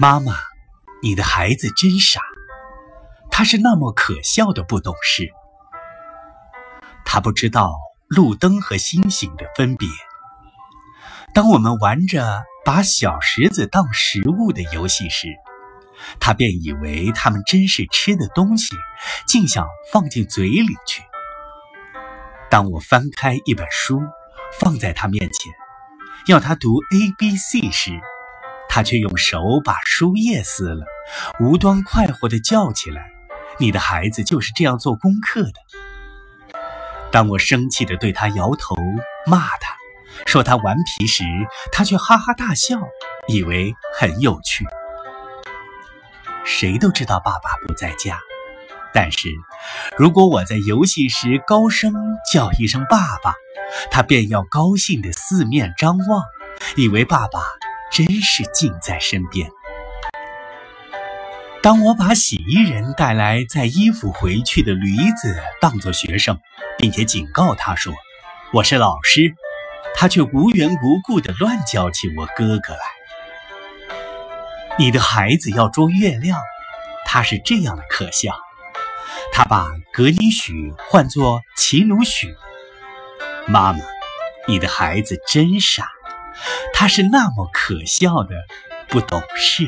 妈妈，你的孩子真傻，他是那么可笑的不懂事。他不知道路灯和星星的分别。当我们玩着把小石子当食物的游戏时，他便以为他们真是吃的东西，竟想放进嘴里去。当我翻开一本书，放在他面前，要他读 A B C 时，他却用手把书页撕了，无端快活地叫起来：“你的孩子就是这样做功课的。”当我生气地对他摇头骂他，说他顽皮时，他却哈哈大笑，以为很有趣。谁都知道爸爸不在家，但是如果我在游戏时高声叫一声“爸爸”，他便要高兴地四面张望，以为爸爸。真是近在身边。当我把洗衣人带来载衣服回去的驴子当作学生，并且警告他说：“我是老师。”他却无缘无故地乱叫起我哥哥来。你的孩子要捉月亮，他是这样的可笑。他把格尼许唤作奇努许。妈妈，你的孩子真傻。他是那么可笑的，不懂事。